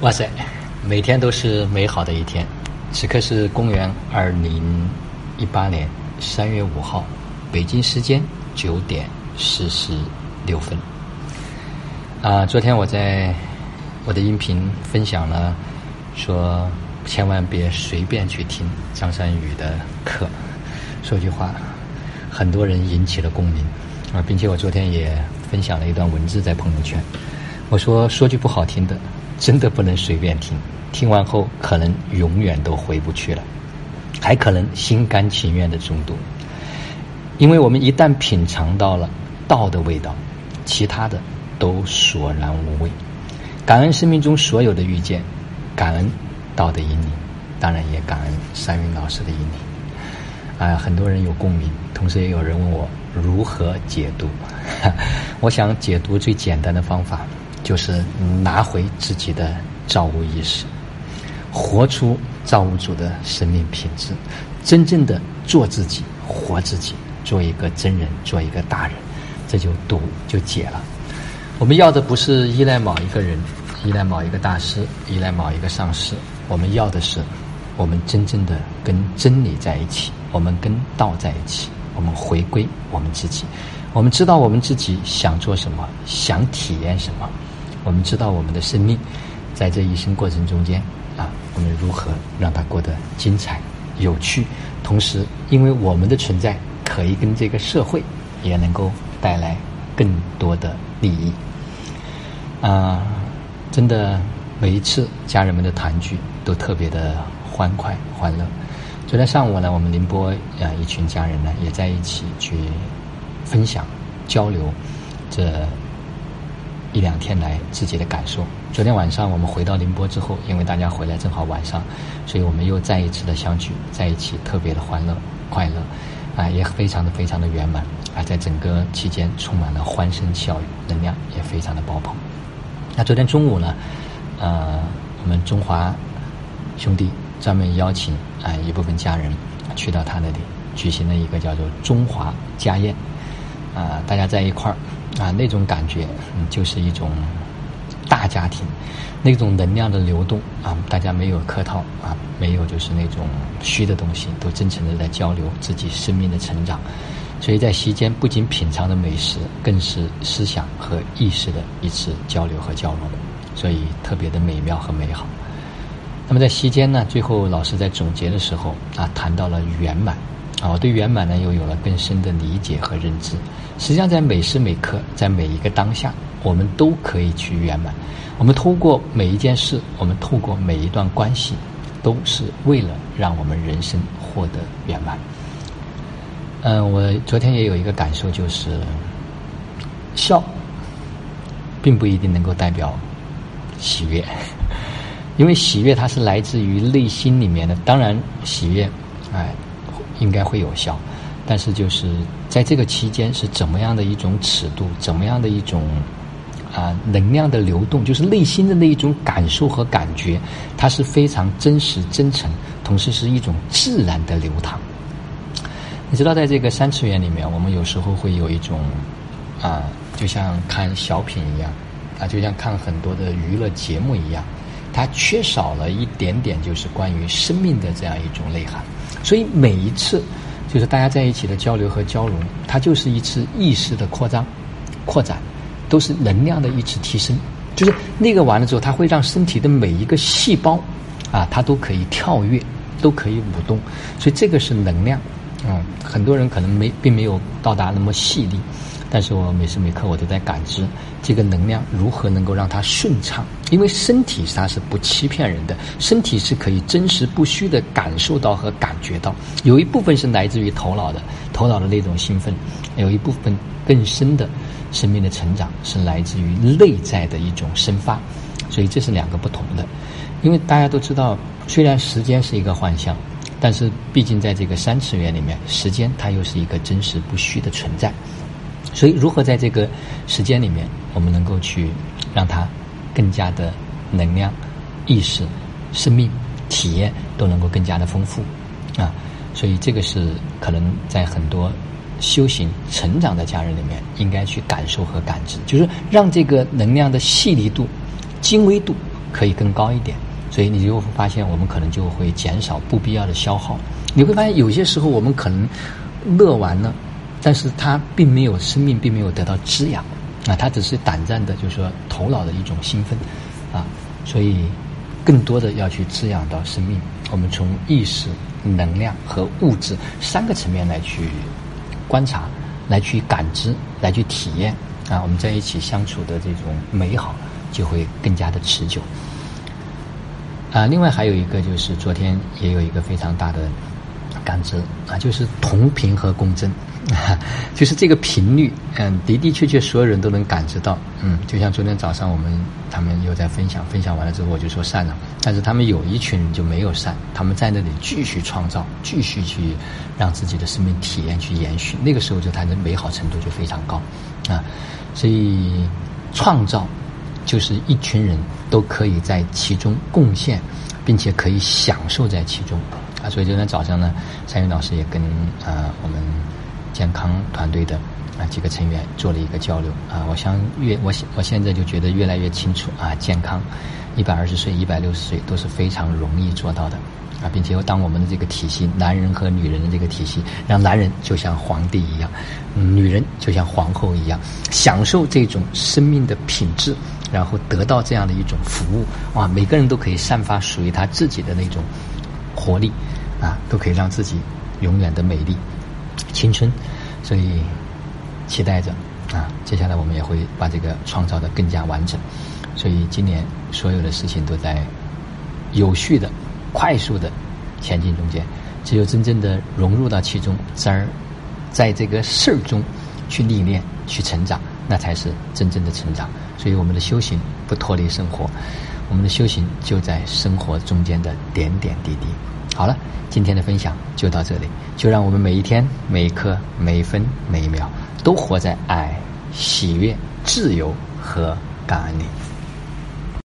哇塞，每天都是美好的一天。此刻是公元二零一八年三月五号，北京时间九点四十六分。啊，昨天我在我的音频分享了，说千万别随便去听张三宇的课。说句话，很多人引起了共鸣啊，并且我昨天也分享了一段文字在朋友圈。我说说句不好听的。真的不能随便听，听完后可能永远都回不去了，还可能心甘情愿的中毒。因为我们一旦品尝到了道的味道，其他的都索然无味。感恩生命中所有的遇见，感恩道的引领，当然也感恩三云老师的引领。啊，很多人有共鸣，同时也有人问我如何解读。我想解读最简单的方法。就是拿回自己的造物意识，活出造物主的生命品质，真正的做自己，活自己，做一个真人，做一个大人，这就堵就解了。我们要的不是依赖某一个人，依赖某一个大师，依赖某一个上师，我们要的是我们真正的跟真理在一起，我们跟道在一起，我们回归我们自己，我们知道我们自己想做什么，想体验什么。我们知道我们的生命，在这一生过程中间啊，我们如何让它过得精彩、有趣？同时，因为我们的存在，可以跟这个社会也能够带来更多的利益。啊，真的，每一次家人们的团聚都特别的欢快、欢乐。昨天上午呢，我们宁波啊一群家人呢也在一起去分享、交流这。一两天来自己的感受。昨天晚上我们回到宁波之后，因为大家回来正好晚上，所以我们又再一次的相聚在一起，特别的欢乐快乐，啊，也非常的非常的圆满啊，在整个期间充满了欢声笑语，能量也非常的爆棚。那昨天中午呢，呃，我们中华兄弟专门邀请啊一部分家人去到他那里举行了一个叫做中华家宴，啊，大家在一块儿。啊，那种感觉，就是一种大家庭，那种能量的流动啊，大家没有客套啊，没有就是那种虚的东西，都真诚的在交流自己生命的成长。所以在席间不仅品尝着美食，更是思想和意识的一次交流和交融，所以特别的美妙和美好。那么在席间呢，最后老师在总结的时候啊，谈到了圆满。啊，我对圆满呢又有了更深的理解和认知。实际上，在每时每刻，在每一个当下，我们都可以去圆满。我们透过每一件事，我们透过每一段关系，都是为了让我们人生获得圆满。嗯，我昨天也有一个感受，就是笑，并不一定能够代表喜悦，因为喜悦它是来自于内心里面的。当然，喜悦，哎。应该会有效，但是就是在这个期间是怎么样的一种尺度，怎么样的一种啊能量的流动，就是内心的那一种感受和感觉，它是非常真实、真诚，同时是一种自然的流淌。你知道，在这个三次元里面，我们有时候会有一种啊，就像看小品一样，啊，就像看很多的娱乐节目一样，它缺少了一点点，就是关于生命的这样一种内涵。所以每一次，就是大家在一起的交流和交融，它就是一次意识的扩张、扩展，都是能量的一次提升。就是那个完了之后，它会让身体的每一个细胞，啊，它都可以跳跃，都可以舞动。所以这个是能量，啊，很多人可能没并没有到达那么细腻。但是我每时每刻我都在感知这个能量如何能够让它顺畅，因为身体它是不欺骗人的，身体是可以真实不虚的感受到和感觉到。有一部分是来自于头脑的，头脑的那种兴奋；有一部分更深的生命的成长是来自于内在的一种生发。所以这是两个不同的。因为大家都知道，虽然时间是一个幻象，但是毕竟在这个三次元里面，时间它又是一个真实不虚的存在。所以，如何在这个时间里面，我们能够去让它更加的能量、意识、生命体验都能够更加的丰富啊？所以，这个是可能在很多修行成长的家人里面应该去感受和感知，就是让这个能量的细腻度、精微度可以更高一点。所以你就会发现，我们可能就会减少不必要的消耗。你会发现，有些时候我们可能乐完了，但是它并没有生命，并没有得到滋养啊，它只是短暂的，就是说头脑的一种兴奋啊。所以，更多的要去滋养到生命。我们从意识、能量和物质三个层面来去观察，来去感知，来去体验啊。我们在一起相处的这种美好，就会更加的持久。啊，另外还有一个就是昨天也有一个非常大的感知啊，就是同频和共振，就是这个频率，嗯，的的确确所有人都能感知到，嗯，就像昨天早上我们他们又在分享，分享完了之后我就说散了，但是他们有一群人就没有散，他们在那里继续创造，继续去让自己的生命体验去延续，那个时候就它的美好程度就非常高啊，所以创造。就是一群人都可以在其中贡献，并且可以享受在其中啊！所以今天早上呢，三云老师也跟啊我们健康团队的啊几个成员做了一个交流啊！我想越我我现在就觉得越来越清楚啊，健康一百二十岁、一百六十岁都是非常容易做到的啊！并且当我们的这个体系，男人和女人的这个体系，让男人就像皇帝一样，女人就像皇后一样，享受这种生命的品质。然后得到这样的一种服务，哇！每个人都可以散发属于他自己的那种活力，啊，都可以让自己永远的美丽、青春。所以期待着啊，接下来我们也会把这个创造的更加完整。所以今年所有的事情都在有序的、快速的前进中间。只有真正的融入到其中，在在这个事儿中去历练、去成长，那才是真正的成长。所以，我们的修行不脱离生活，我们的修行就在生活中间的点点滴滴。好了，今天的分享就到这里，就让我们每一天、每一刻、每一分、每一秒，都活在爱、喜悦、自由和感恩里。